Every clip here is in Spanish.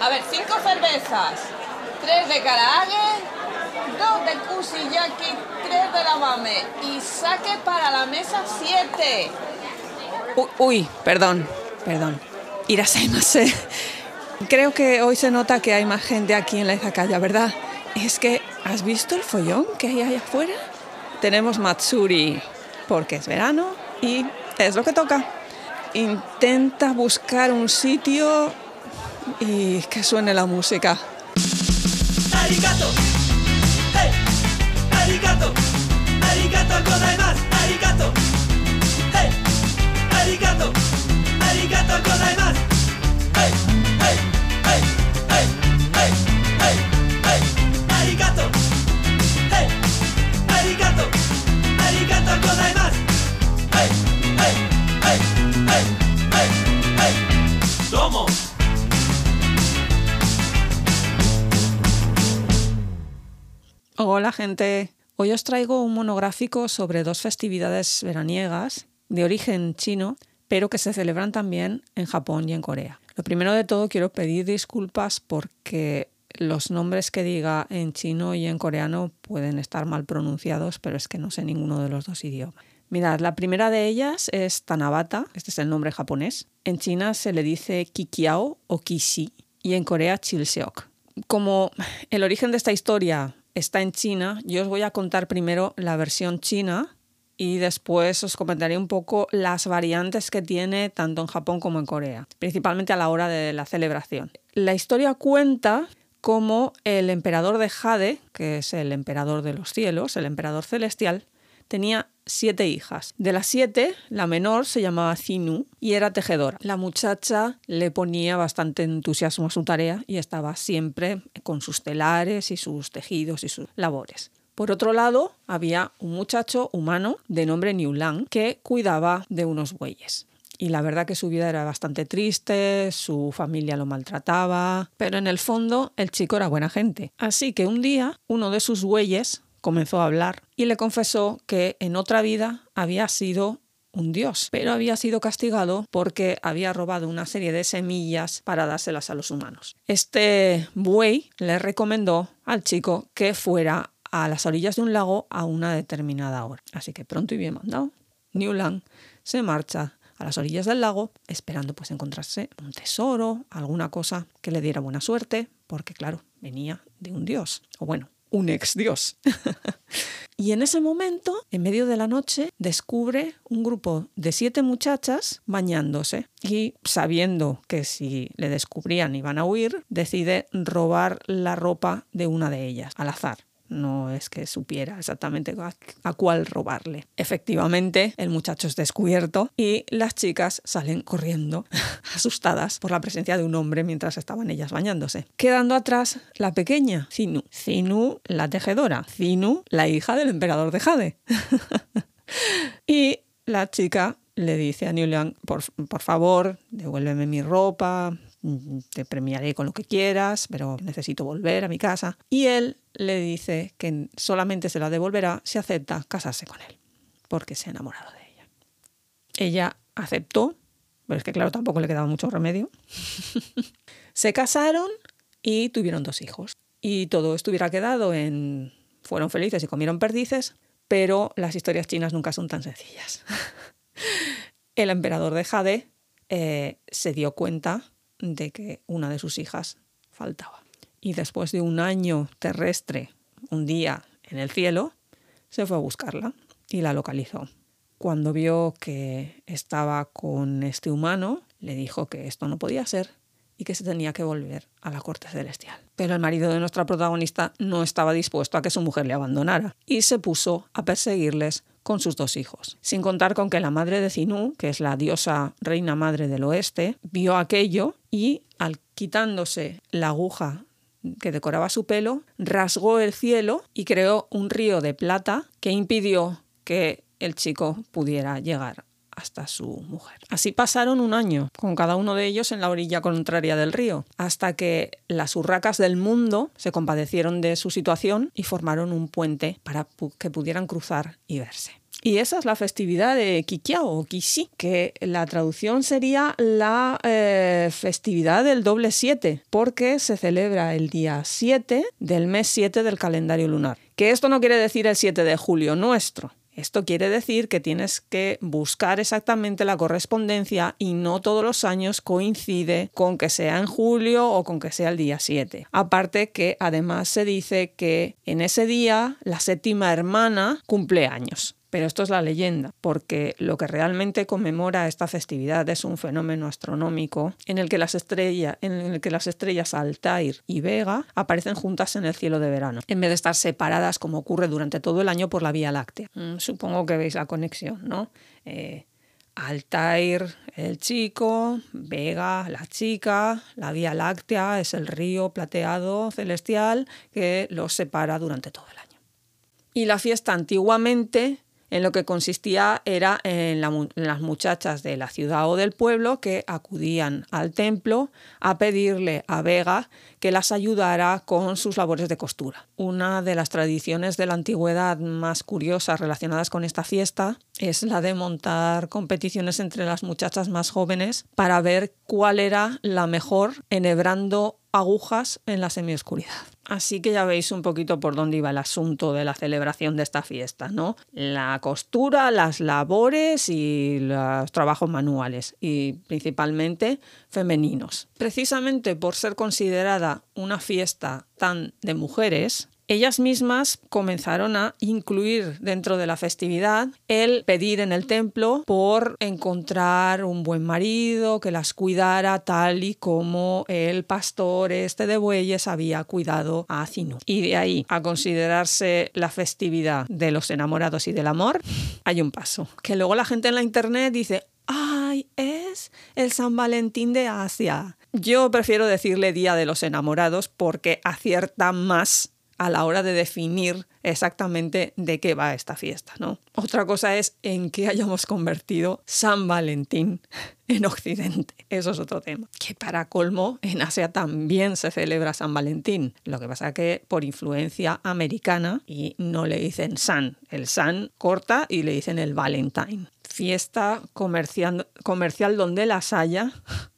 A ver, cinco cervezas, tres de karaage, dos de kusiyaki, tres de lavame y saque para la mesa siete. Uy, uy, perdón, perdón. Irashaimase. Creo que hoy se nota que hay más gente aquí en la izakaya, ¿verdad? Es que, ¿has visto el follón que hay ahí afuera? Tenemos Matsuri porque es verano y es lo que toca. Intenta buscar un sitio y que suene la música. Arigato. Hey. Arigato. Arigato. Hola gente, hoy os traigo un monográfico sobre dos festividades veraniegas de origen chino, pero que se celebran también en Japón y en Corea. Lo primero de todo quiero pedir disculpas porque los nombres que diga en chino y en coreano pueden estar mal pronunciados, pero es que no sé ninguno de los dos idiomas. Mirad, la primera de ellas es Tanabata, este es el nombre japonés. En China se le dice Kikiao o Kishi y en Corea Chilseok. Como el origen de esta historia está en China, yo os voy a contar primero la versión china y después os comentaré un poco las variantes que tiene tanto en Japón como en Corea, principalmente a la hora de la celebración. La historia cuenta cómo el emperador de Jade, que es el emperador de los cielos, el emperador celestial, tenía siete hijas. De las siete, la menor se llamaba Zinu y era tejedora. La muchacha le ponía bastante entusiasmo a su tarea y estaba siempre con sus telares y sus tejidos y sus labores. Por otro lado, había un muchacho humano de nombre Niulang que cuidaba de unos bueyes. Y la verdad que su vida era bastante triste, su familia lo maltrataba, pero en el fondo el chico era buena gente. Así que un día uno de sus bueyes comenzó a hablar y le confesó que en otra vida había sido un dios, pero había sido castigado porque había robado una serie de semillas para dárselas a los humanos. Este buey le recomendó al chico que fuera a las orillas de un lago a una determinada hora. Así que pronto y bien mandado, Newland se marcha a las orillas del lago esperando pues encontrarse un tesoro, alguna cosa que le diera buena suerte, porque claro, venía de un dios, o bueno, un ex dios. y en ese momento, en medio de la noche, descubre un grupo de siete muchachas bañándose y sabiendo que si le descubrían iban a huir, decide robar la ropa de una de ellas al azar no es que supiera exactamente a, cuál robarle. Efectivamente, el muchacho es descubierto y las chicas salen corriendo, asustadas por la presencia de un hombre mientras estaban ellas bañándose. Quedando atrás la pequeña, Zinu. Zinu, la tejedora. Zinu, la hija del emperador de Jade. y la chica le dice a Niuliang, por, por favor, devuélveme mi ropa, te premiaré con lo que quieras, pero necesito volver a mi casa. Y él le dice que solamente se la devolverá si acepta casarse con él, porque se ha enamorado de ella. Ella aceptó, pero es que claro, tampoco le quedaba mucho remedio. se casaron y tuvieron dos hijos. Y todo estuviera quedado en... Fueron felices y comieron perdices, pero las historias chinas nunca son tan sencillas. el emperador de Jade eh, se dio cuenta de que una de sus hijas faltaba. Y después de un año terrestre, un día en el cielo, se fue a buscarla y la localizó. Cuando vio que estaba con este humano, le dijo que esto no podía ser y que se tenía que volver a la corte celestial. Pero el marido de nuestra protagonista no estaba dispuesto a que su mujer le abandonara y se puso a perseguirles con sus dos hijos. Sin contar con que la madre de Zinú, que es la diosa reina madre del oeste, vio aquello y al quitándose la aguja que decoraba su pelo, rasgó el cielo y creó un río de plata que impidió que el chico pudiera llegar hasta su mujer. Así pasaron un año, con cada uno de ellos en la orilla contraria del río, hasta que las urracas del mundo se compadecieron de su situación y formaron un puente para que pudieran cruzar y verse. Y esa es la festividad de Kikiao o que la traducción sería la eh, festividad del doble 7, porque se celebra el día 7 del mes 7 del calendario lunar. Que esto no quiere decir el 7 de julio nuestro, esto quiere decir que tienes que buscar exactamente la correspondencia y no todos los años coincide con que sea en julio o con que sea el día 7. Aparte que además se dice que en ese día la séptima hermana cumple años. Pero esto es la leyenda, porque lo que realmente conmemora esta festividad es un fenómeno astronómico en el que las estrellas, en el que las estrellas Altair y Vega aparecen juntas en el cielo de verano, en vez de estar separadas como ocurre durante todo el año por la Vía Láctea. Mm, supongo que veis la conexión, ¿no? Eh, Altair, el chico, Vega, la chica, la Vía Láctea es el río plateado celestial que los separa durante todo el año. Y la fiesta antiguamente en lo que consistía era en, las muchachas de la ciudad o del pueblo que acudían al templo a pedirle a Vega que las ayudara con sus labores de costura. Una de las tradiciones de la antigüedad más curiosas relacionadas con esta fiesta es la de montar competiciones entre las muchachas más jóvenes para ver cuál era la mejor enhebrando agujas en la semioscuridad. Así que ya veis un poquito por dónde iba el asunto de la celebración de esta fiesta, ¿no? La costura, las labores y los trabajos manuales, y principalmente femeninos. Precisamente por ser considerada una fiesta tan de mujeres, ellas mismas comenzaron a incluir dentro de la festividad el pedir en el templo por encontrar un buen marido que las cuidara tal y como el pastor este de bueyes había cuidado a Zinu. Y de ahí a considerarse la festividad de los enamorados y del amor, hay un paso. Que luego la gente en la internet dice, ¡ay, es el San Valentín de Asia! Yo prefiero decirle Día de los Enamorados porque acierta más a la hora de definir exactamente de qué va esta fiesta, ¿no? Otra cosa es en qué hayamos convertido San Valentín en Occidente. Eso es otro tema. Que para colmo, en Asia también se celebra San Valentín. Lo que pasa que por influencia americana y no le dicen San. El San corta y le dicen el Valentine. Fiesta comercial, comercial donde las haya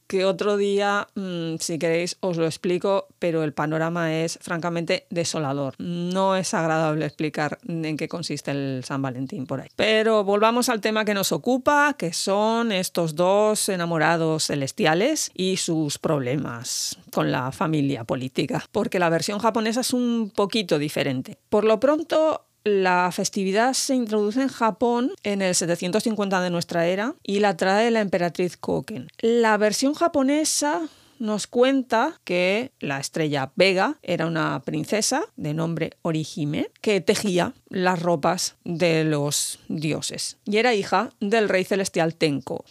que otro día, mm, si queréis, os lo explico, pero el panorama es francamente desolador. No es agradable explicar en qué consiste el San Valentín por ahí. Pero volvamos al tema que nos ocupa, que son estos dos enamorados celestiales y sus problemas con la familia política, porque la versión japonesa es un poquito diferente. Por lo pronto, la festividad se introduce en Japón en el 750 de nuestra era y la trae la emperatriz Koken. La versión japonesa nos cuenta que la estrella Vega era una princesa de nombre Orihime que tejía las ropas de los dioses y era hija del rey celestial Tenko.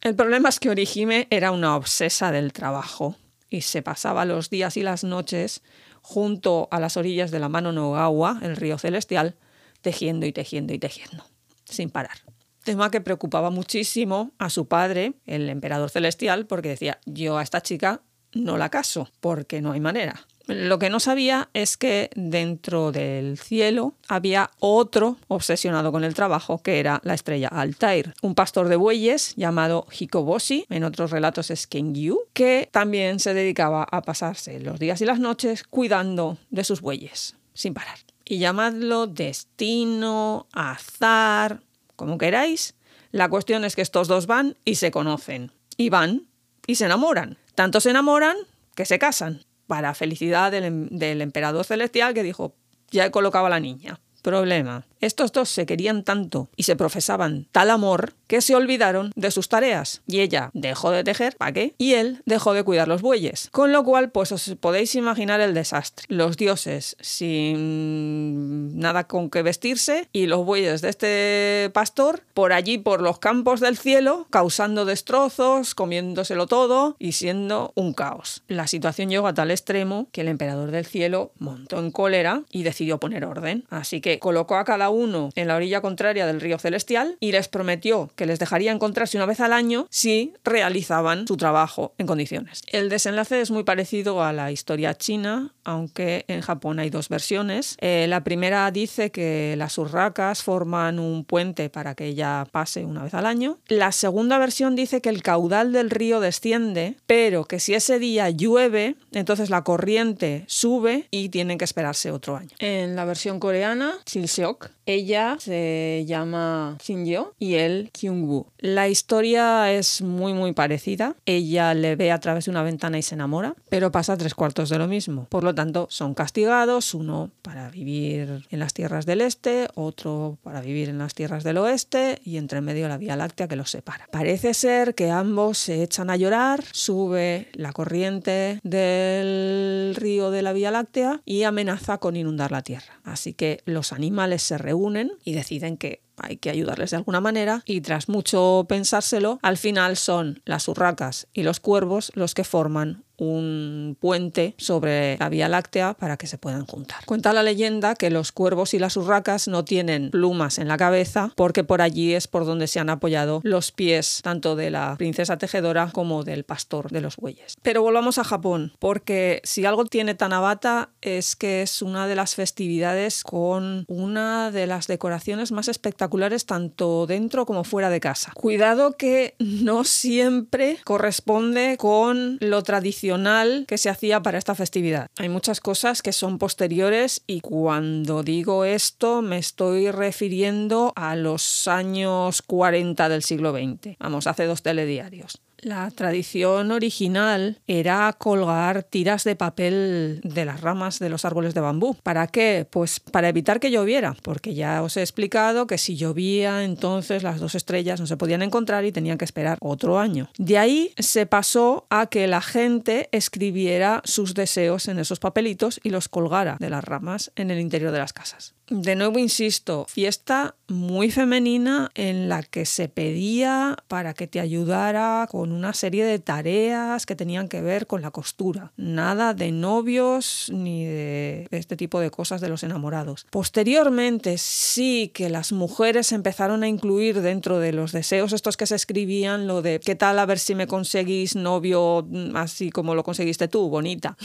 El problema es que Orihime era una obsesa del trabajo y se pasaba los días y las noches junto a las orillas de la mano Nogawa, el río celestial, tejiendo y tejiendo y tejiendo, sin parar. Tema que preocupaba muchísimo a su padre, el emperador celestial, porque decía, yo a esta chica no la caso, porque no hay manera. Lo que no sabía es que dentro del cielo había otro obsesionado con el trabajo, que era la estrella Altair, un pastor de bueyes llamado Hikoboshi, en otros relatos es Kengyu, que también se dedicaba a pasarse los días y las noches cuidando de sus bueyes, sin parar. Y llamadlo destino, azar, como queráis. La cuestión es que estos dos van y se conocen. Y van y se enamoran. Tanto se enamoran que se casan para felicidad del, em, del emperador celestial que dijo, ya he colocado a la niña. Problema. Estos dos se querían tanto y se profesaban tal amor que se olvidaron de sus tareas. Y ella dejó de tejer, ¿para qué? Y él dejó de cuidar los bueyes. Con lo cual, pues os podéis imaginar el desastre. Los dioses sin nada con que vestirse y los bueyes de este pastor por allí, por los campos del cielo, causando destrozos, comiéndoselo todo y siendo un caos. La situación llegó a tal extremo que el emperador del cielo montó en cólera y decidió poner orden. Así que colocó a cada uno en la orilla contraria del río Celestial y les prometió que les dejaría encontrarse una vez al año si realizaban su trabajo en condiciones. El desenlace es muy parecido a la historia china, aunque en Japón hay dos versiones. Eh, la primera dice que las urracas forman un puente para que ella pase una vez al año. La segunda versión dice que el caudal del río desciende, pero que si ese día llueve, entonces la corriente sube y tienen que esperarse otro año. En la versión coreana, Chilseok, ella se llama Shinjo y él Kyungwoo. La historia es muy muy parecida. Ella le ve a través de una ventana y se enamora, pero pasa tres cuartos de lo mismo. Por lo tanto, son castigados, uno para vivir en las tierras del este, otro para vivir en las tierras del oeste y entre medio la Vía Láctea que los separa. Parece ser que ambos se echan a llorar, sube la corriente del río de la Vía Láctea y amenaza con inundar la tierra. Así que los animales se reúnen y deciden que hay que ayudarles de alguna manera y tras mucho pensárselo, al final son las urracas y los cuervos los que forman un puente sobre la Vía Láctea para que se puedan juntar. Cuenta la leyenda que los cuervos y las urracas no tienen plumas en la cabeza porque por allí es por donde se han apoyado los pies tanto de la princesa tejedora como del pastor de los bueyes. Pero volvamos a Japón, porque si algo tiene Tanabata es que es una de las festividades con una de las decoraciones más espectaculares tanto dentro como fuera de casa. Cuidado que no siempre corresponde con lo tradicional que se hacía para esta festividad. Hay muchas cosas que son posteriores y cuando digo esto me estoy refiriendo a los años 40 del siglo XX. Vamos, hace dos telediarios. La tradición original era colgar tiras de papel de las ramas de los árboles de bambú. ¿Para qué? Pues para evitar que lloviera, porque ya os he explicado que si llovía entonces las dos estrellas no se podían encontrar y tenían que esperar otro año. De ahí se pasó a que la gente escribiera sus deseos en esos papelitos y los colgara de las ramas en el interior de las casas. De nuevo insisto, fiesta muy femenina en la que se pedía para que te ayudara con una serie de tareas que tenían que ver con la costura. Nada de novios ni de este tipo de cosas de los enamorados. Posteriormente sí que las mujeres empezaron a incluir dentro de los deseos estos que se escribían lo de qué tal a ver si me conseguís novio así como lo conseguiste tú, bonita.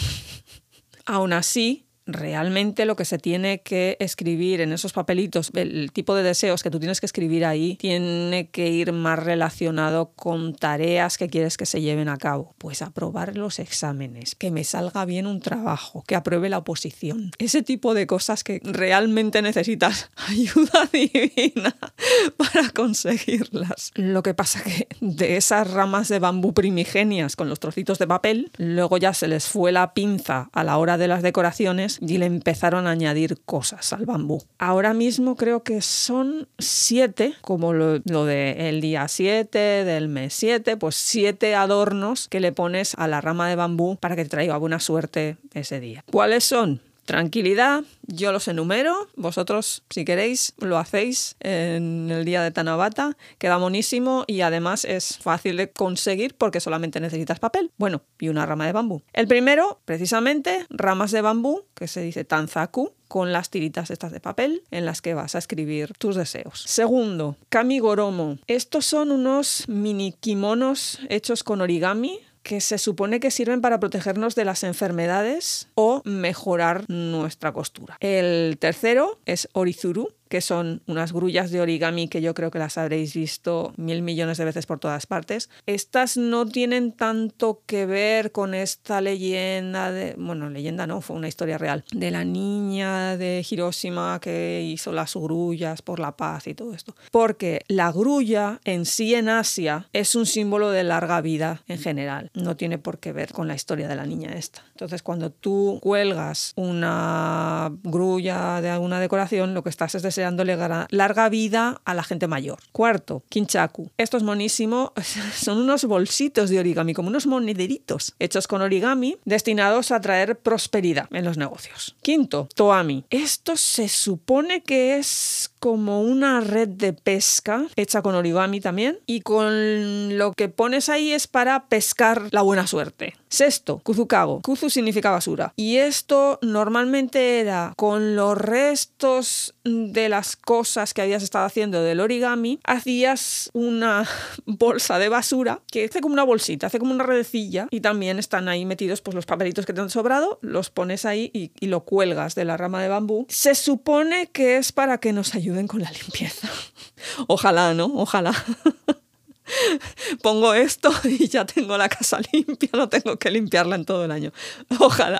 Aún así, realmente lo que se tiene que escribir en esos papelitos, el tipo de deseos que tú tienes que escribir ahí, tiene que ir más relacionado con tareas que quieres que se lleven a cabo. Pues aprobar los exámenes, que me salga bien un trabajo, que apruebe la oposición. Ese tipo de cosas que realmente necesitas ayuda divina para conseguirlas. Lo que pasa que de esas ramas de bambú primigenias con los trocitos de papel, luego ya se les fue la pinza a la hora de las decoraciones y le empezaron a añadir cosas al bambú. Ahora mismo creo que son siete, como lo, del día 7, del mes 7, pues siete adornos que le pones a la rama de bambú para que te traiga buena suerte ese día. ¿Cuáles son? Tranquilidad, yo los enumero, vosotros si queréis lo hacéis en el día de Tanabata, queda monísimo y además es fácil de conseguir porque solamente necesitas papel, bueno, y una rama de bambú. El primero, precisamente, ramas de bambú, que se dice Tanzaku, con las tiritas estas de papel en las que vas a escribir tus deseos. Segundo, kamigoromo. Estos son unos mini kimonos hechos con origami que se supone que sirven para protegernos de las enfermedades o mejorar nuestra costura. El tercero es Orizuru, que son unas grullas de origami que yo creo que las habréis visto mil millones de veces por todas partes. Estas no tienen tanto que ver con esta leyenda de, bueno, leyenda no, fue una historia real, de la niña de Hiroshima que hizo las grullas por la paz y todo esto. Porque la grulla en sí en Asia es un símbolo de larga vida en general, no tiene por qué ver con la historia de la niña esta. Entonces, cuando tú cuelgas una grulla de alguna decoración, lo que estás es deseándole larga vida a la gente mayor. Cuarto, kinchaku. Esto es monísimo. Son unos bolsitos de origami, como unos monederitos hechos con origami, destinados a traer prosperidad en los negocios. Quinto, toami. Esto se supone que es como una red de pesca hecha con origami también y con lo que pones ahí es para pescar la buena suerte. Sexto, kuzukago. Kuzu significa basura. Y esto normalmente era con los restos de las cosas que habías estado haciendo del origami, hacías una bolsa de basura que hace como una bolsita, hace como una redecilla y también están ahí metidos pues los papelitos que te han sobrado, los pones ahí y, lo cuelgas de la rama de bambú. Se supone que es para que nos ayuden con la limpieza. Ojalá, ¿no? Ojalá. Pongo esto y ya tengo la casa limpia, no tengo que limpiarla en todo el año. Ojalá.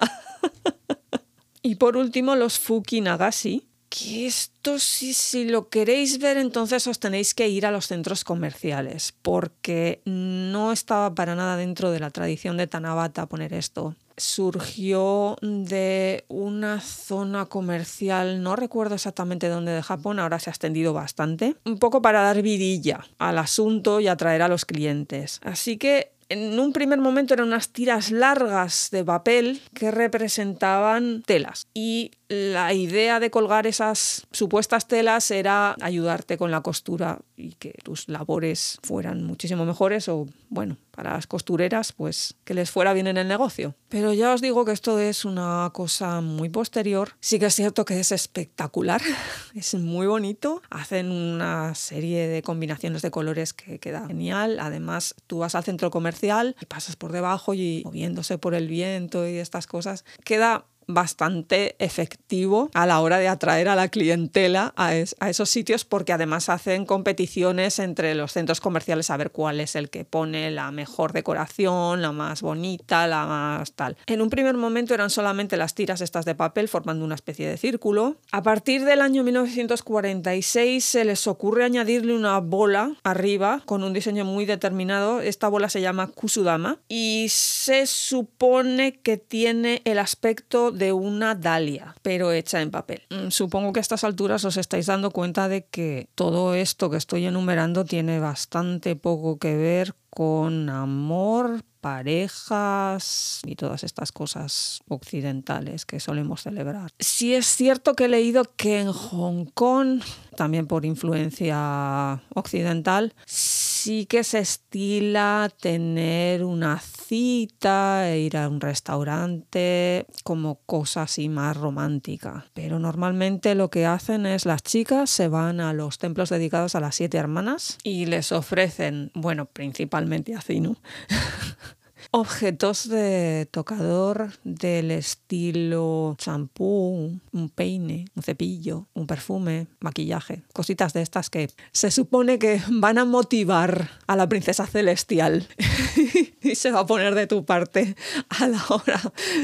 Y por último, los Fuki Nagashi, que esto si, si lo queréis ver entonces os tenéis que ir a los centros comerciales porque no estaba para nada dentro de la tradición de Tanabata poner esto. Surgió de una zona comercial, no recuerdo exactamente dónde de Japón, ahora se ha extendido bastante, un poco para dar vidilla al asunto y atraer a los clientes. Así que en un primer momento eran unas tiras largas de papel que representaban telas y la idea de colgar esas supuestas telas era ayudarte con la costura y que tus labores fueran muchísimo mejores o bueno, para las costureras pues que les fuera bien en el negocio. Pero ya os digo que esto es una cosa muy posterior. Sí que es cierto que es espectacular, es muy bonito. Hacen una serie de combinaciones de colores que queda genial. Además, tú vas al centro comercial y pasas por debajo y moviéndose por el viento y estas cosas. Queda bastante efectivo a la hora de atraer a la clientela a, es, a, esos sitios porque además hacen competiciones entre los centros comerciales a ver cuál es el que pone la mejor decoración, la más bonita, la más tal. En un primer momento eran solamente las tiras estas de papel formando una especie de círculo. A partir del año 1946 se les ocurre añadirle una bola arriba con un diseño muy determinado. Esta bola se llama Kusudama y se supone que tiene el aspecto de una dalia, pero hecha en papel. Mm, supongo que a estas alturas os estáis dando cuenta de que todo esto que estoy enumerando tiene bastante poco que ver con amor, parejas y todas estas cosas occidentales que solemos celebrar. Sí es cierto que he leído que en Hong Kong, también por influencia occidental, sí que se estila tener una cita ir a un restaurante como cosa así más romántica. Pero normalmente lo que hacen es las chicas se van a los templos dedicados a las siete hermanas y les ofrecen, bueno, principalmente a Zinu. Objetos de tocador del estilo champú, un peine, un cepillo, un perfume, maquillaje, cositas de estas que se supone que van a motivar a la princesa celestial se va a poner de tu parte a la hora,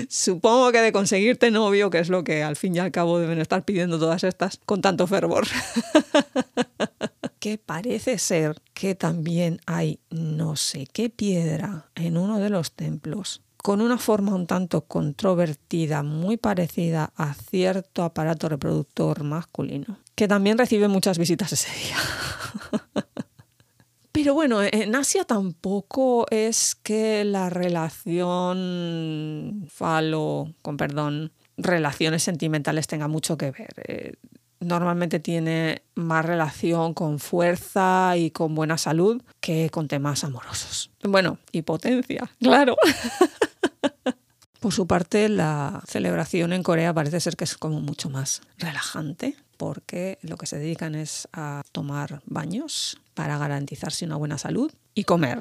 supongo que de conseguirte novio, que es lo que al fin y al cabo deben estar pidiendo todas estas con tanto fervor. que parece ser que también hay no sé qué piedra en uno de los templos con una forma un tanto controvertida, muy parecida a cierto aparato reproductor masculino, que también recibe muchas visitas ese día. Pero bueno, en Asia tampoco es que la relación falo, con perdón, relaciones sentimentales tenga mucho que ver. Eh, normalmente tiene más relación con fuerza y con buena salud que con temas amorosos. Bueno, y potencia, claro. Por su parte, la celebración en Corea parece ser que es como mucho más relajante, porque lo que se dedican es a tomar baños para garantizarse una buena salud y comer.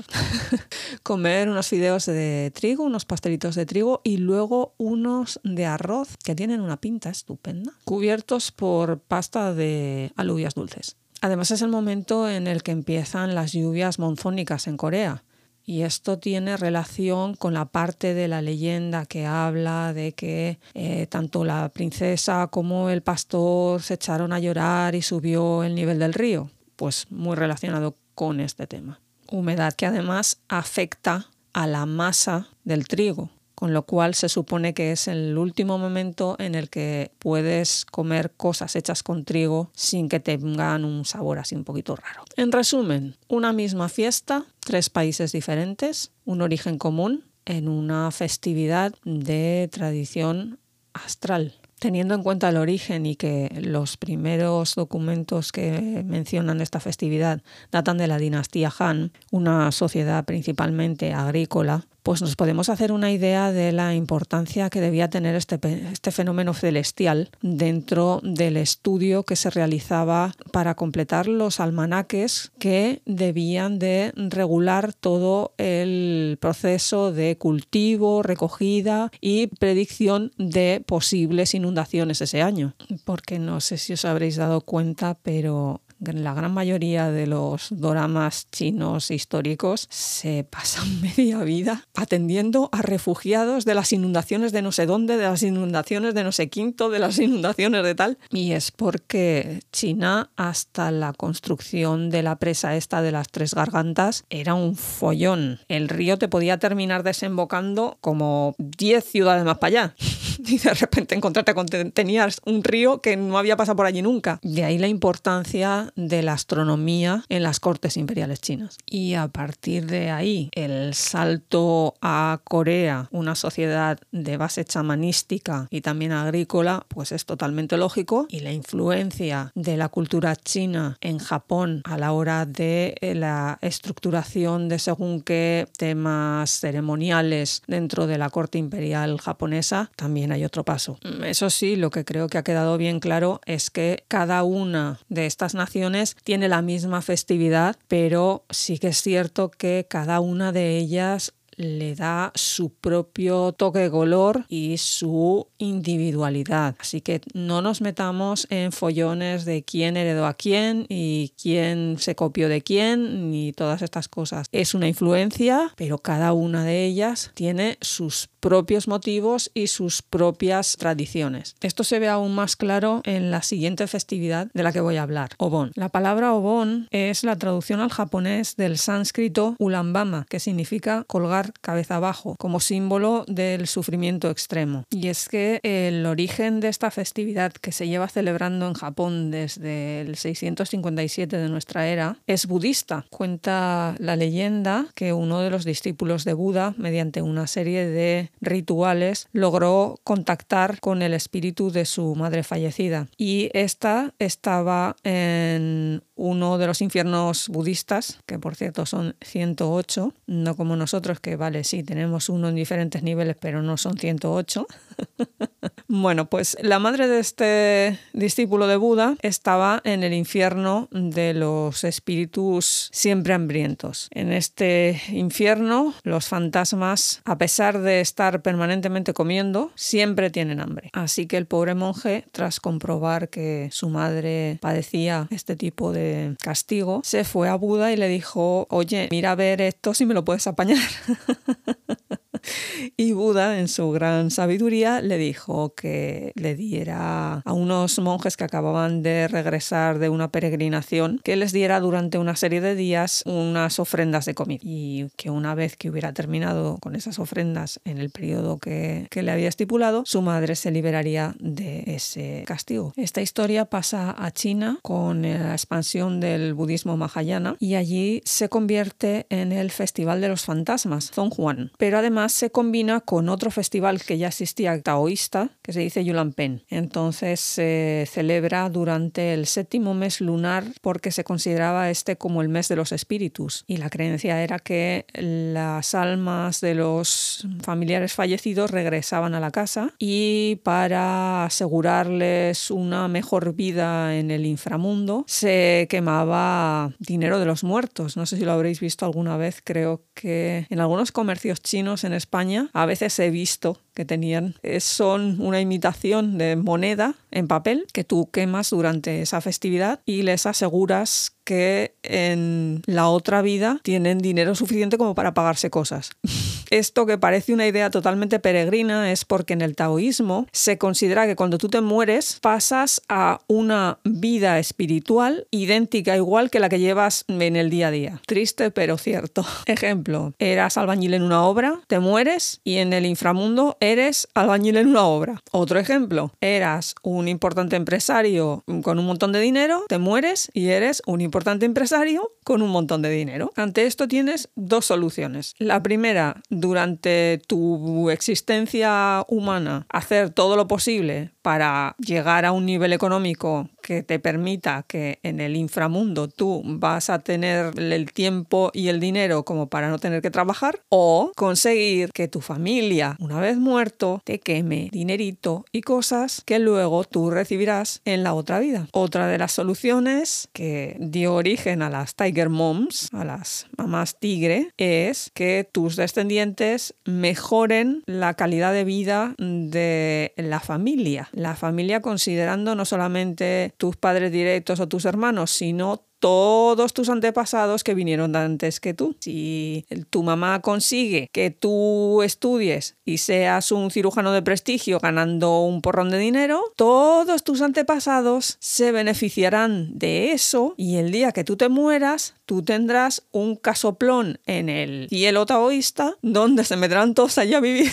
comer unos fideos de trigo, unos pastelitos de trigo y luego unos de arroz que tienen una pinta estupenda, cubiertos por pasta de alubias dulces. Además es el momento en el que empiezan las lluvias monzónicas en Corea y esto tiene relación con la parte de la leyenda que habla de que eh, tanto la princesa como el pastor se echaron a llorar y subió el nivel del río. Pues muy relacionado con este tema. Humedad que además afecta a la masa del trigo con lo cual se supone que es el último momento en el que puedes comer cosas hechas con trigo sin que tengan un sabor así un poquito raro. En resumen, una misma fiesta, tres países diferentes, un origen común en una festividad de tradición astral teniendo en cuenta el origen y que los primeros documentos que mencionan esta festividad datan de la dinastía Han, una sociedad principalmente agrícola, pues nos podemos hacer una idea de la importancia que debía tener este, este fenómeno celestial dentro del estudio que se realizaba para completar los almanaques que debían de regular todo el proceso de cultivo, recogida y predicción de posibles inundaciones ese año. Porque no sé si os habréis dado cuenta, pero la gran mayoría de los doramas chinos históricos se pasan media vida atendiendo a refugiados de las inundaciones de no sé dónde, de las inundaciones de no sé quinto, de las inundaciones de tal. Y es porque China, hasta la construcción de la presa esta de las tres gargantas, era un follón. El río te podía terminar desembocando como 10 ciudades más para allá. y de repente encontrarte con tenías un río que no había pasado por allí nunca. De ahí la importancia de la astronomía en las cortes imperiales chinas. Y a partir de ahí, el salto a Corea, una sociedad de base chamanística y también agrícola, pues es totalmente lógico. Y la influencia de la cultura china en Japón a la hora de eh, la estructuración de según qué temas ceremoniales dentro de la corte imperial japonesa, también hay otro paso. Eso sí, lo que creo que ha quedado bien claro es que cada una de estas naciones tiene la misma festividad, pero sí que es cierto que cada una de ellas le da su propio toque de color y su individualidad. Así que no nos metamos en follones de quién heredó a quién y quién se copió de quién ni todas estas cosas. Es una influencia, pero cada una de ellas tiene sus propios motivos y sus propias tradiciones. Esto se ve aún más claro en la siguiente festividad de la que voy a hablar, Obon. La palabra Obon es la traducción al japonés del sánscrito ulambama, que significa colgar cabeza abajo, como símbolo del sufrimiento extremo. Y es que el origen de esta festividad que se lleva celebrando en Japón desde el 657 de nuestra era es budista. Cuenta la leyenda que uno de los discípulos de Buda, mediante una serie de rituales, logró contactar con el espíritu de su madre fallecida. Y esta estaba en uno de los infiernos budistas, que por cierto son 108, no como nosotros que vale, sí, tenemos uno en diferentes niveles, pero no son 108. bueno, pues la madre de este discípulo de Buda estaba en el infierno de los espíritus siempre hambrientos. En este infierno, los fantasmas, a pesar de estar permanentemente comiendo, siempre tienen hambre. Así que el pobre monje, tras comprobar que su madre padecía este tipo de castigo, se fue a Buda y le dijo, oye, mira a ver esto si me lo puedes apañar. Y Buda, en su gran sabiduría, le dijo que le diera a unos monjes que acababan de regresar de una peregrinación, que les diera durante una serie de días unas ofrendas de comida. Y que una vez que hubiera terminado con esas ofrendas en el periodo que, que le había estipulado, su madre se liberaría de ese castigo. Esta historia pasa a China con la expansión del budismo mahayana y allí se convierte en el Festival de los Fantasmas, Zonghuan. Pero además se combina con otro festival que ya existía taoísta, que se dice Yulampen. Entonces se celebra durante el séptimo mes lunar porque se consideraba este como el mes de los espíritus y la creencia era que las almas de los familiares fallecidos regresaban a la casa y para asegurarles una mejor vida en el inframundo se quemaba dinero de los muertos. No sé si lo habréis visto alguna vez, creo que en algunos comercios chinos en España a veces he visto que tenían eh, son una imitación de moneda en papel que tú quemas durante esa festividad y les aseguras que en la otra vida tienen dinero suficiente como para pagarse cosas. Esto que parece una idea totalmente peregrina es porque en el taoísmo se considera que cuando tú te mueres pasas a una vida espiritual idéntica igual que la que llevas en el día a día. Triste pero cierto. Ejemplo, eras albañil en una obra, te mueres y en el inframundo eres albañil en una obra. Otro ejemplo, eras un importante empresario con un montón de dinero, te mueres y eres un importante empresario con un montón de dinero. Ante esto tienes dos soluciones. La primera, durante tu existencia humana, hacer todo lo posible para llegar a un nivel económico que te permita que en el inframundo tú vas a tener el tiempo y el dinero como para no tener que trabajar o conseguir que tu familia, una vez muerto, te queme dinerito y cosas que luego tú recibirás en la otra vida. Otra de las soluciones que dio origen a las Tiger Moms, a las mamás tigre, es que tus descendientes mejoren la calidad de vida de la familia. La familia considerando no solamente tus padres directos o tus hermanos, sino todos tus antepasados que vinieron antes que tú. Si tu mamá consigue que tú estudies y seas un cirujano de prestigio ganando un porrón de dinero, todos tus antepasados se beneficiarán de eso y el día que tú te mueras, tú tendrás un casoplón en el cielo taoísta donde se meterán todos allá a vivir.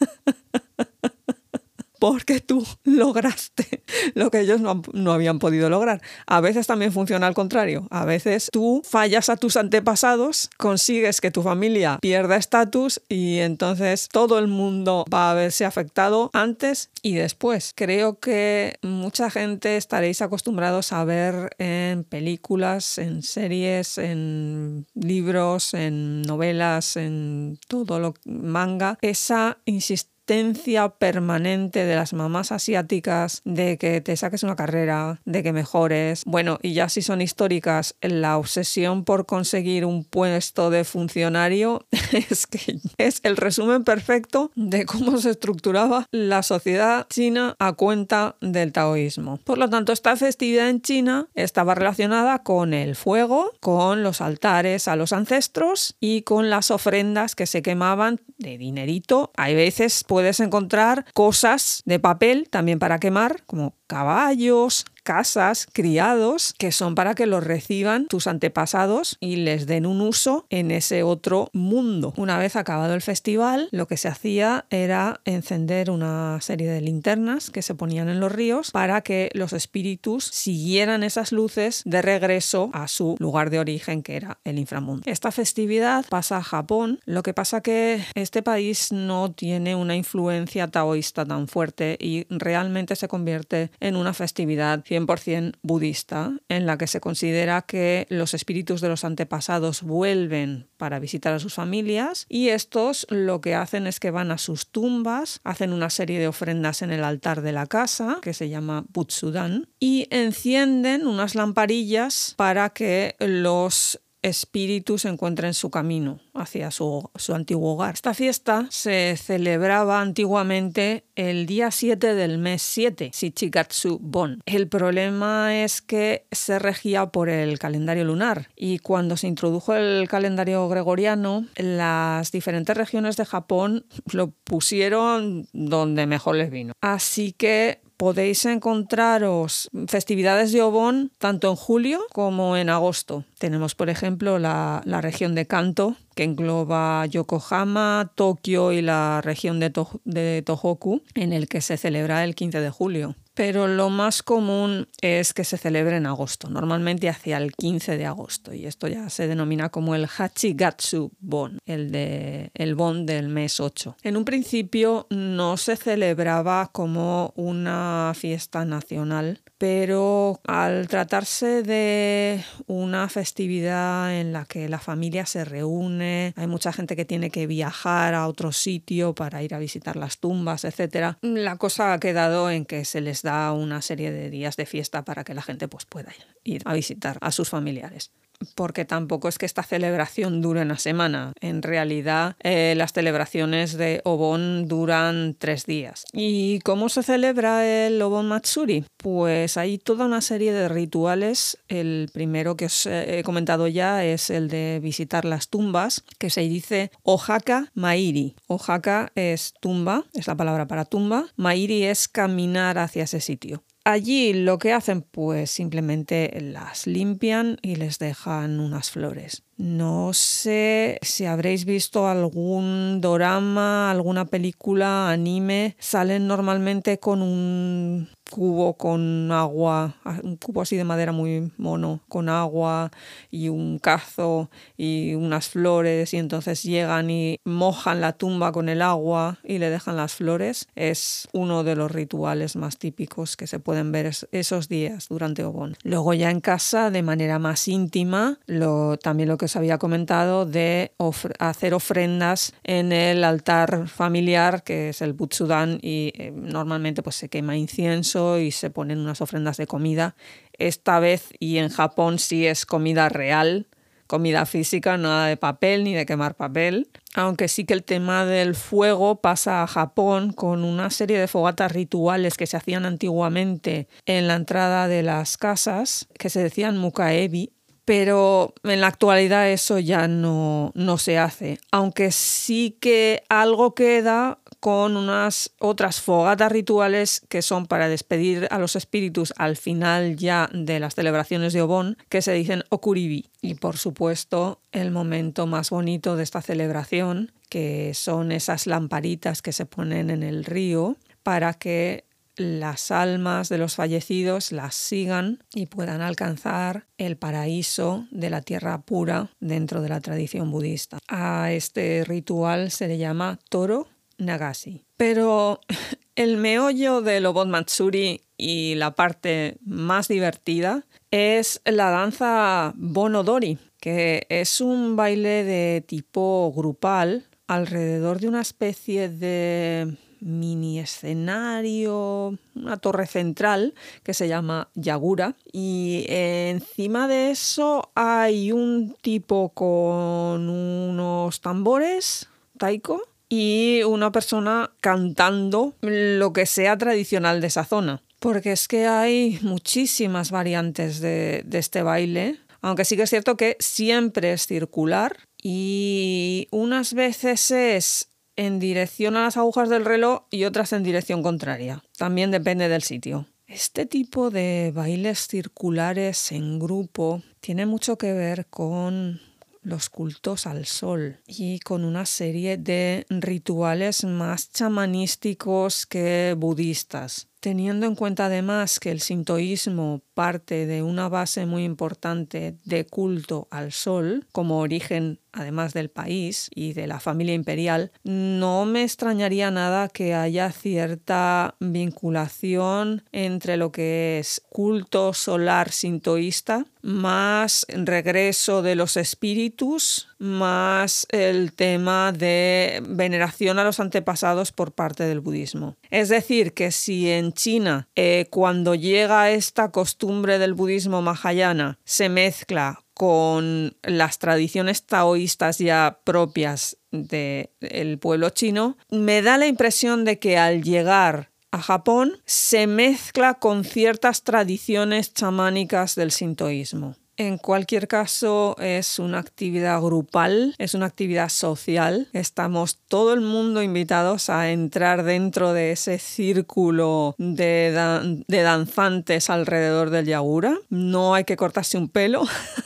porque tú lograste lo que ellos no, habían podido lograr. A veces también funciona al contrario. A veces tú fallas a tus antepasados, consigues que tu familia pierda estatus y entonces todo el mundo va a verse afectado antes y después. Creo que mucha gente estaréis acostumbrados a ver en películas, en series, en libros, en novelas, en todo lo manga, esa insistencia permanente de las mamás asiáticas de que te saques una carrera, de que mejores. Bueno, y ya si son históricas, la obsesión por conseguir un puesto de funcionario es que es el resumen perfecto de cómo se estructuraba la sociedad china a cuenta del taoísmo. Por lo tanto, esta festividad en China estaba relacionada con el fuego, con los altares a los ancestros y con las ofrendas que se quemaban de dinerito. Hay veces puedes encontrar cosas de papel también para quemar, como caballos, casas, criados, que son para que los reciban tus antepasados y les den un uso en ese otro mundo. Una vez acabado el festival, lo que se hacía era encender una serie de linternas que se ponían en los ríos para que los espíritus siguieran esas luces de regreso a su lugar de origen, que era el inframundo. Esta festividad pasa a Japón, lo que pasa que este país no tiene una influencia taoísta tan fuerte y realmente se convierte en una festividad 100% budista, en la que se considera que los espíritus de los antepasados vuelven para visitar a sus familias y estos lo que hacen es que van a sus tumbas, hacen una serie de ofrendas en el altar de la casa, que se llama Butsudan, y encienden unas lamparillas para que los espíritus encuentren su camino hacia su, antiguo hogar. Esta fiesta se celebraba antiguamente el día 7 del mes 7, Shichigatsu Bon. El problema es que se regía por el calendario lunar y cuando se introdujo el calendario gregoriano, las diferentes regiones de Japón lo pusieron donde mejor les vino. Así que podéis encontraros festividades de Obon tanto en julio como en agosto. Tenemos, por ejemplo, la, región de Kanto, que engloba Yokohama, Tokio y la región de, Tohoku, en el que se celebra el 15 de julio pero lo más común es que se celebre en agosto, normalmente hacia el 15 de agosto, y esto ya se denomina como el Hachigatsu Bon, el, de, el Bon del mes 8. En un principio no se celebraba como una fiesta nacional, pero al tratarse de una festividad en la que la familia se reúne, hay mucha gente que tiene que viajar a otro sitio para ir a visitar las tumbas, etc., la cosa ha quedado en que se les da una serie de días de fiesta para que la gente pues, pueda ir a visitar a sus familiares porque tampoco es que esta celebración dure una semana. En realidad, eh, las celebraciones de Obon duran tres días. ¿Y cómo se celebra el Obon Matsuri? Pues hay toda una serie de rituales. El primero que os he comentado ya es el de visitar las tumbas, que se dice Ohaka Mairi. Ohaka es tumba, es la palabra para tumba. Mairi es caminar hacia ese sitio. Allí lo que hacen pues simplemente las limpian y les dejan unas flores. No sé si habréis visto algún drama, alguna película, anime. Salen normalmente con un cubo con agua, un cubo así de madera muy mono, con agua y un cazo y unas flores y entonces llegan y mojan la tumba con el agua y le dejan las flores, es uno de los rituales más típicos que se pueden ver esos días durante Obón. Luego ya en casa, de manera más íntima, lo, también lo que os había comentado de hacer ofrendas en el altar familiar, que es el Butsudan, y eh, normalmente pues se quema incienso y se ponen unas ofrendas de comida. Esta vez y en Japón sí es comida real, comida física, nada de papel ni de quemar papel. Aunque sí que el tema del fuego pasa a Japón con una serie de fogatas rituales que se hacían antiguamente en la entrada de las casas, que se decían mukaebi, pero en la actualidad eso ya no, no se hace. Aunque sí que algo queda con unas otras fogatas rituales que son para despedir a los espíritus al final ya de las celebraciones de Obon, que se dicen Okuribi. Y por supuesto, el momento más bonito de esta celebración, que son esas lamparitas que se ponen en el río para que las almas de los fallecidos las sigan y puedan alcanzar el paraíso de la tierra pura dentro de la tradición budista. A este ritual se le llama Toro Nagasi. Pero el meollo del Obon Matsuri y la parte más divertida es la danza Bonodori, que es un baile de tipo grupal alrededor de una especie de mini escenario, una torre central que se llama Yagura y encima de eso hay un tipo con unos tambores, taiko, y una persona cantando lo que sea tradicional de esa zona. Porque es que hay muchísimas variantes de, de este baile, aunque sí que es cierto que siempre es circular y unas veces es en dirección a las agujas del reloj y otras en dirección contraria. También depende del sitio. Este tipo de bailes circulares en grupo tiene mucho que ver con los cultos al sol y con una serie de rituales más chamanísticos que budistas. Teniendo en cuenta además que el sintoísmo parte de una base muy importante de culto al sol como origen además del país y de la familia imperial, no me extrañaría nada que haya cierta vinculación entre lo que es culto solar sintoísta, más regreso de los espíritus, más el tema de veneración a los antepasados por parte del budismo. Es decir, que si en China, eh, cuando llega esta costumbre del budismo mahayana, se mezcla con las tradiciones taoístas ya propias del pueblo chino, me da la impresión de que al llegar a Japón se mezcla con ciertas tradiciones chamánicas del sintoísmo. En cualquier caso, es una actividad grupal, es una actividad social. Estamos todo el mundo invitados a entrar dentro de ese círculo de, danzantes alrededor del yagura. No hay que cortarse un pelo,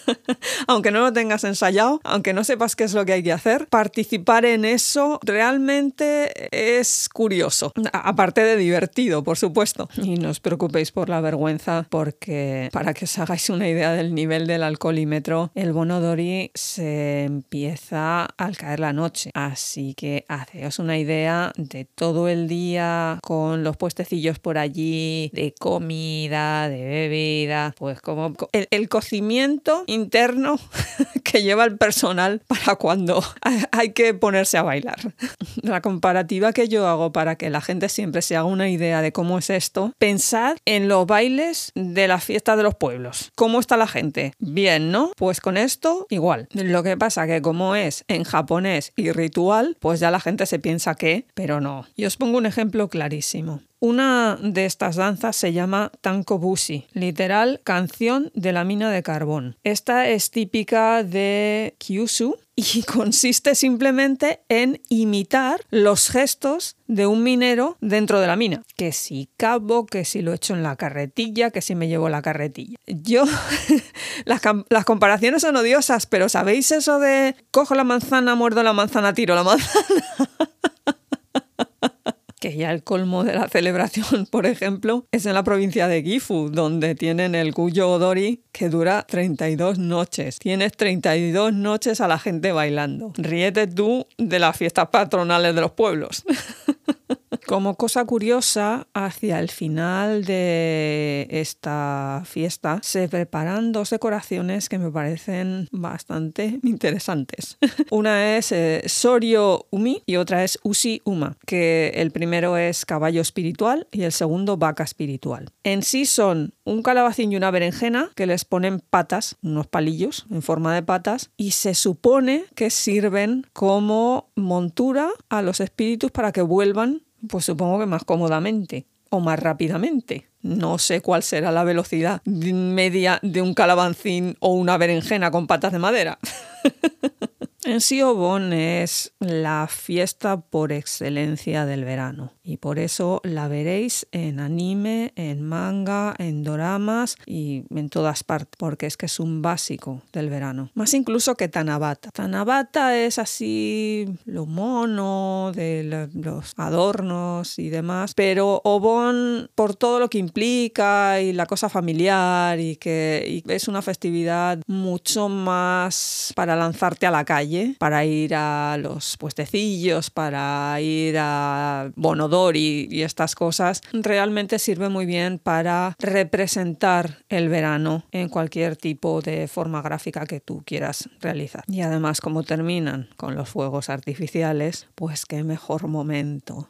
aunque no lo tengas ensayado, aunque no sepas qué es lo que hay que hacer. Participar en eso realmente es curioso, aparte de divertido, por supuesto. Y no os preocupéis por la vergüenza, porque para que os hagáis una idea del nivel del alcoholímetro, el bonodori se empieza al caer la noche. Así que haceos una idea de todo el día con los puestecillos por allí, de comida, de bebida, pues como el cocimiento interno que lleva el personal para cuando hay que ponerse a bailar. La comparativa que yo hago para que la gente siempre se haga una idea de cómo es esto, pensad en los bailes de la fiesta de los pueblos. ¿Cómo está la gente? Bien, ¿no? Pues con esto igual. Lo que pasa que como es en japonés y ritual, pues ya la gente se piensa que, pero no. Y os pongo un ejemplo clarísimo. Una de estas danzas se llama Tankobushi, literal canción de la mina de carbón. Esta es típica de Kyushu y consiste simplemente en imitar los gestos de un minero dentro de la mina. Que si cabo, que si lo echo en la carretilla, que si me llevo la carretilla. Yo, las, las, comparaciones son odiosas, pero ¿sabéis eso de cojo la manzana, muerdo la manzana, tiro la manzana? que ya el colmo de la celebración, por ejemplo, es en la provincia de Gifu, donde tienen el Guyo Odori que dura 32 noches. Tienes 32 noches a la gente bailando. Ríete tú de las fiestas patronales de los pueblos. Como cosa curiosa, hacia el final de esta fiesta se preparan dos decoraciones que me parecen bastante interesantes. Una es eh, Sorio Umi y otra es Usi Uma, que el primero es caballo espiritual y el segundo vaca espiritual. En sí son un calabacín y una berenjena que les ponen patas, unos palillos en forma de patas, y se supone que sirven como montura a los espíritus para que vuelvan pues supongo que más cómodamente o más rápidamente. No sé cuál será la velocidad media de un calabacín o una berenjena con patas de madera. En sí, Obon es la fiesta por excelencia del verano y por eso la veréis en anime, en manga, en doramas y en todas partes, porque es que es un básico del verano. Más incluso que Tanabata. Tanabata es así lo mono de los adornos y demás, pero Obon por todo lo que implica y la cosa familiar y que es una festividad mucho más para lanzarte a la calle para ir a los puestecillos, para ir a Bonodori y estas cosas, realmente sirve muy bien para representar el verano en cualquier tipo de forma gráfica que tú quieras realizar. Y además, como terminan con los fuegos artificiales, pues qué mejor momento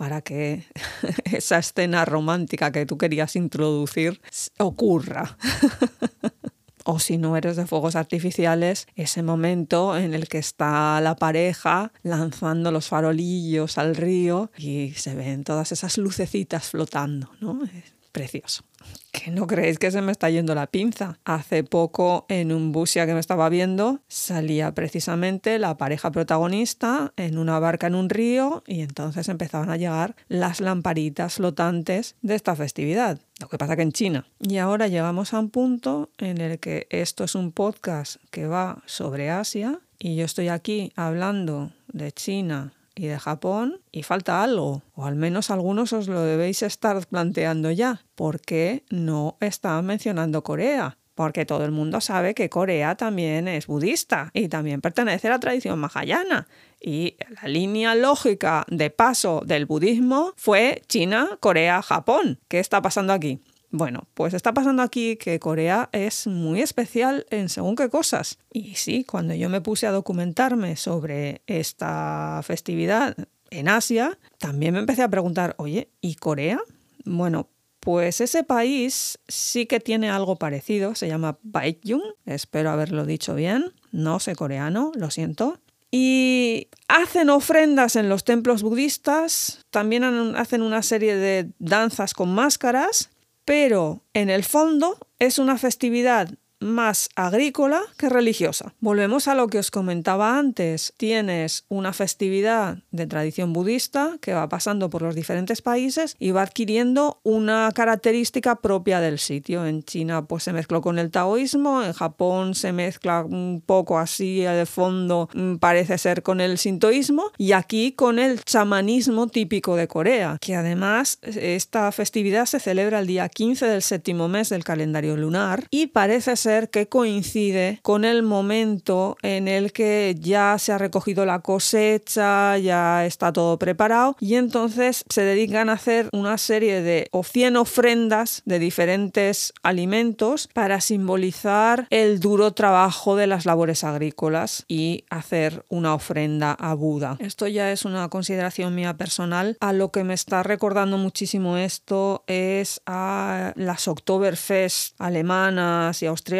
para que esa escena romántica que tú querías introducir ocurra. o si no eres de fuegos artificiales, ese momento en el que está la pareja lanzando los farolillos al río y se ven todas esas lucecitas flotando, ¿no? Es precioso. Que no creéis que se me está yendo la pinza. Hace poco en un busia que me estaba viendo salía precisamente la pareja protagonista en una barca en un río y entonces empezaban a llegar las lamparitas flotantes de esta festividad. Lo que pasa que en China. Y ahora llegamos a un punto en el que esto es un podcast que va sobre Asia y yo estoy aquí hablando de China y de Japón y falta algo, o al menos algunos os lo debéis estar planteando ya. ¿Por qué no está mencionando Corea? Porque todo el mundo sabe que Corea también es budista y también pertenece a la tradición mahayana. Y la línea lógica de paso del budismo fue China, Corea, Japón. ¿Qué está pasando aquí? Bueno, pues está pasando aquí que Corea es muy especial en según qué cosas. Y sí, cuando yo me puse a documentarme sobre esta festividad en Asia, también me empecé a preguntar, oye, ¿y Corea? Bueno, pues ese país sí que tiene algo parecido, se llama Baekjung, espero haberlo dicho bien, no sé coreano, lo siento. Y hacen ofrendas en los templos budistas, también hacen una serie de danzas con máscaras pero en el fondo es una festividad más agrícola que religiosa. Volvemos a lo que os comentaba antes. Tienes una festividad de tradición budista que va pasando por los diferentes países y va adquiriendo una característica propia del sitio. En China pues se mezcló con el taoísmo, en Japón se mezcla un poco así de fondo, mm, parece ser con el sintoísmo y aquí con el chamanismo típico de Corea, que además esta festividad se celebra el día 15 del séptimo mes del calendario lunar y parece ser que coincide con el momento en el que ya se ha recogido la cosecha, ya está todo preparado y entonces se dedican a hacer una serie de o 100 ofrendas de diferentes alimentos para simbolizar el duro trabajo de las labores agrícolas y hacer una ofrenda a Buda. Esto ya es una consideración mía personal. A lo que me está recordando muchísimo esto es a las Oktoberfest alemanas y austriacas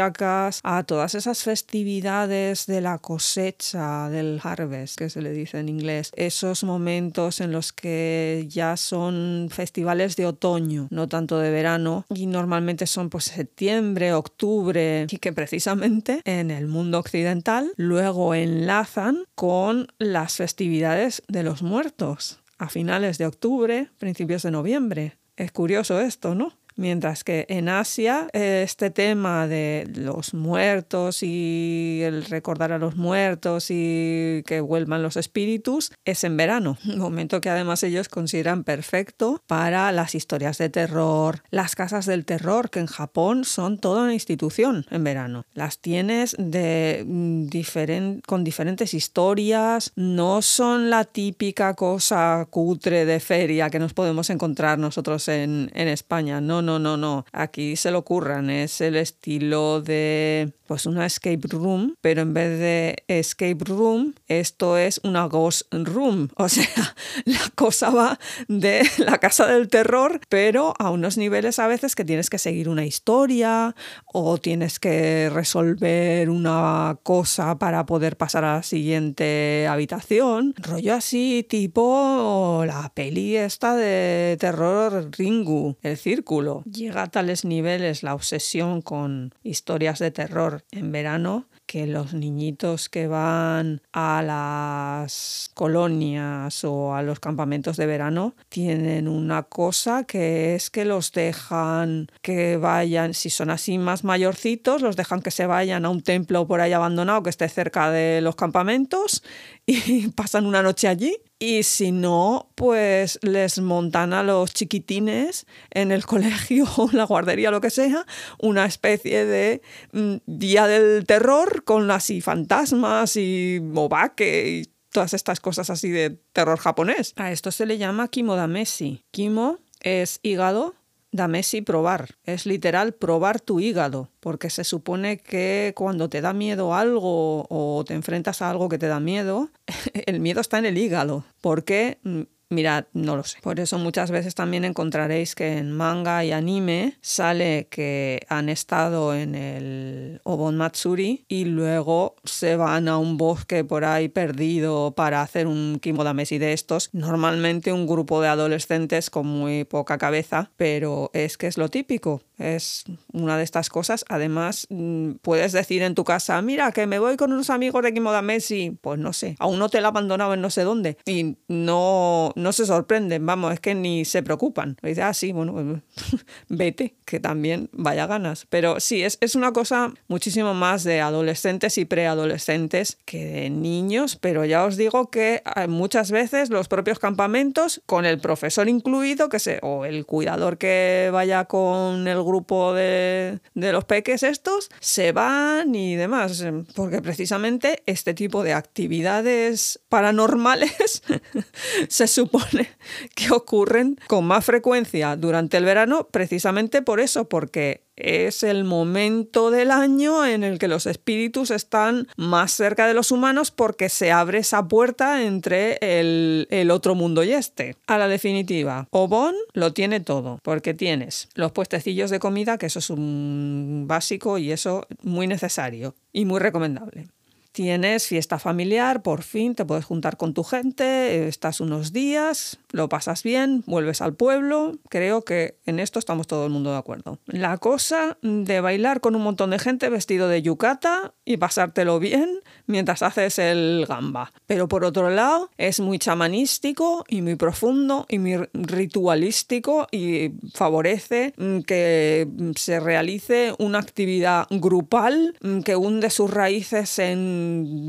a todas esas festividades de la cosecha, del harvest, que se le dice en inglés, esos momentos en los que ya son festivales de otoño, no tanto de verano, y normalmente son pues septiembre, octubre, y que precisamente en el mundo occidental luego enlazan con las festividades de los muertos a finales de octubre, principios de noviembre. Es curioso esto, ¿no? Mientras que en Asia este tema de los muertos y el recordar a los muertos y que vuelvan los espíritus es en verano, momento que además ellos consideran perfecto para las historias de terror, las casas del terror, que en Japón son toda una institución en verano. Las tienes de mm, diferen- con diferentes historias, no son la típica cosa cutre de feria que nos podemos encontrar nosotros en, en España. No, no, no, no. Aquí se lo ocurran, es el estilo de pues una escape room, pero en vez de escape room, esto es una ghost room. O sea, la cosa va de la casa del terror, pero a unos niveles a veces que tienes que seguir una historia o tienes que resolver una cosa para poder pasar a la siguiente habitación. Rollo así, tipo la peli esta de terror Ringu, el círculo. Llega a tales niveles la obsesión con historias de terror en verano que los niñitos que van a las colonias o a los campamentos de verano tienen una cosa que es que los dejan que vayan, si son así más mayorcitos, los dejan que se vayan a un templo por ahí abandonado que esté cerca de los campamentos y pasan una noche allí. Y si no, pues les montan a los chiquitines en el colegio o la guardería, lo que sea, una especie de mm, día del terror con así fantasmas y obake y todas estas cosas así de terror japonés. A esto se le llama kimodamesi. Kimo es hígado, damesi probar. Es literal probar tu hígado, porque se supone que cuando te da miedo algo o te enfrentas a algo que te da miedo, el miedo está en el hígado. ¿Por qué? Mm, Mirad, no lo sé. Por eso muchas veces también encontraréis que en manga y anime sale que han estado en el Obon Matsuri y luego se van a un bosque por ahí perdido para hacer un kimodamesi de estos. Normalmente un grupo de adolescentes con muy poca cabeza, pero es que es lo típico. Es una de estas cosas. Además, mm, puedes decir en tu casa, mira, que me voy con unos amigos de Kimodamesi. Pues no sé, aún no te la abandonado en no sé dónde. Y no, no se sorprenden, vamos, es que ni se preocupan. Dice, ah, sí, bueno, pues, vete, que también vaya ganas. Pero sí, es, es una cosa muchísimo más de adolescentes y preadolescentes que de niños, pero ya os digo que eh, muchas veces los propios campamentos, con el profesor incluido, que se, o el cuidador que vaya con el grupo de, de los peques estos, se van y demás, porque precisamente este tipo de actividades paranormales se supone que ocurren con más frecuencia durante el verano, precisamente por eso, porque es el momento del año en el que los espíritus están más cerca de los humanos porque se abre esa puerta entre el, otro mundo y este. A la definitiva, Obon lo tiene todo, porque tienes los puestecillos de comida, que eso es un básico y eso muy necesario y muy recomendable. Tienes fiesta familiar, por fin te puedes juntar con tu gente, estás unos días, lo pasas bien, vuelves al pueblo. Creo que en esto estamos todo el mundo de acuerdo. La cosa de bailar con un montón de gente vestido de yukata y pasártelo bien mientras haces el gamba. Pero por otro lado, es muy chamanístico y muy profundo y muy ritualístico y favorece mm, que se realice una actividad grupal mm, que hunde sus raíces en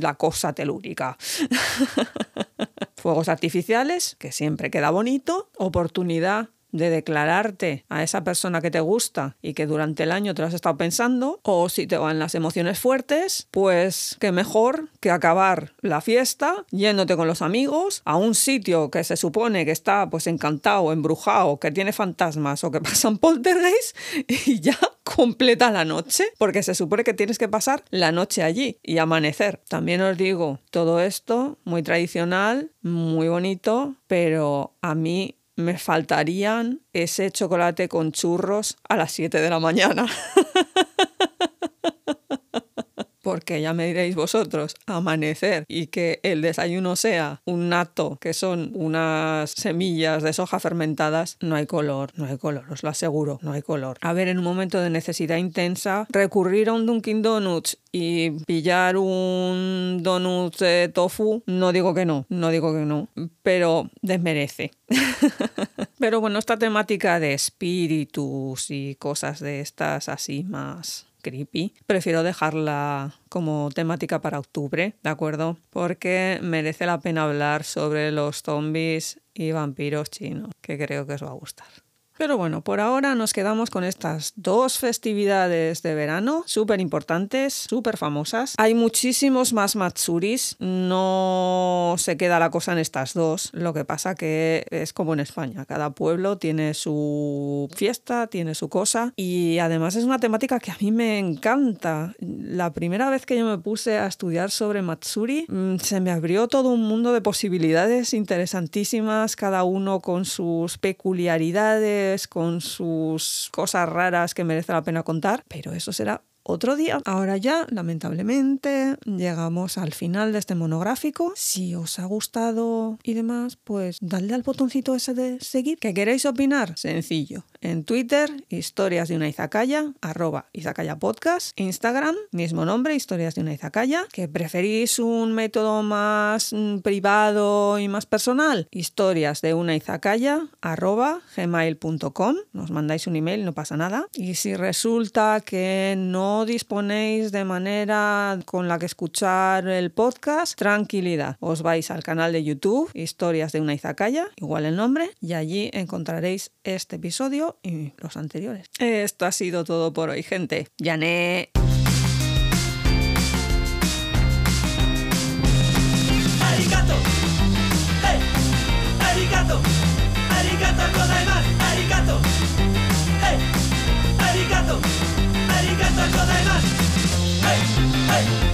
la cosa telúrica. Fuegos artificiales, que siempre queda bonito, oportunidad de declararte a esa persona que te gusta y que durante el año te lo has estado pensando, o si te van las emociones fuertes, pues qué mejor que acabar la fiesta yéndote con los amigos a un sitio que se supone que está pues encantado, embrujado, que tiene fantasmas o que pasan poltergeist y ya completa la noche, porque se supone que tienes que pasar la noche allí y amanecer. También os digo, todo esto muy tradicional, muy bonito, pero a mí me faltarían ese chocolate con churros a las 7 de la mañana. Porque ya me diréis vosotros, amanecer y que el desayuno sea un nato, que son unas semillas de soja fermentadas, no hay color, no hay color, os lo aseguro, no hay color. A ver, en un momento de necesidad intensa, recurrir a un Dunkin' Donuts y pillar un donut de tofu, no digo que no, no digo que no, pero desmerece. Pero bueno, esta temática de espíritus y cosas de estas así más creepy, prefiero dejarla como temática para octubre, ¿de acuerdo? Porque merece la pena hablar sobre los zombies y vampiros chinos, que creo que os va a gustar. Pero bueno, por ahora nos quedamos con estas dos festividades de verano, súper importantes, súper famosas. Hay muchísimos más Matsuris, no se queda la cosa en estas dos, lo que pasa que es como en España, cada pueblo tiene su fiesta, tiene su cosa y además es una temática que a mí me encanta. La primera vez que yo me puse a estudiar sobre Matsuri, mm, se me abrió todo un mundo de posibilidades interesantísimas, cada uno con sus peculiaridades con sus cosas raras que merece la pena contar, pero eso será otro día. Ahora ya, lamentablemente, llegamos al final de este monográfico. Si os ha gustado y demás, pues dadle al botoncito ese de seguir. ¿Qué queréis opinar? Sencillo. En Twitter, historias de una izakaya, arroba izakaya podcast. Instagram, mismo nombre, historias de una izakaya. ¿Que preferís un método más mm, privado y más personal? Historias de una izakaya, arroba gmail.com. Nos mandáis un email, no pasa nada. Y si resulta que no disponéis de manera con la que escuchar el podcast, tranquilidad. Os vais al canal de YouTube, historias de una izakaya, igual el nombre, y allí encontraréis este episodio y los anteriores. Esto ha sido todo por hoy, gente. Yané. Arigato. Hey. Arigato. Arigato gozaimasu. Arigato. Hey. Arigato. Arigato gozaimasu. Hey. Hey.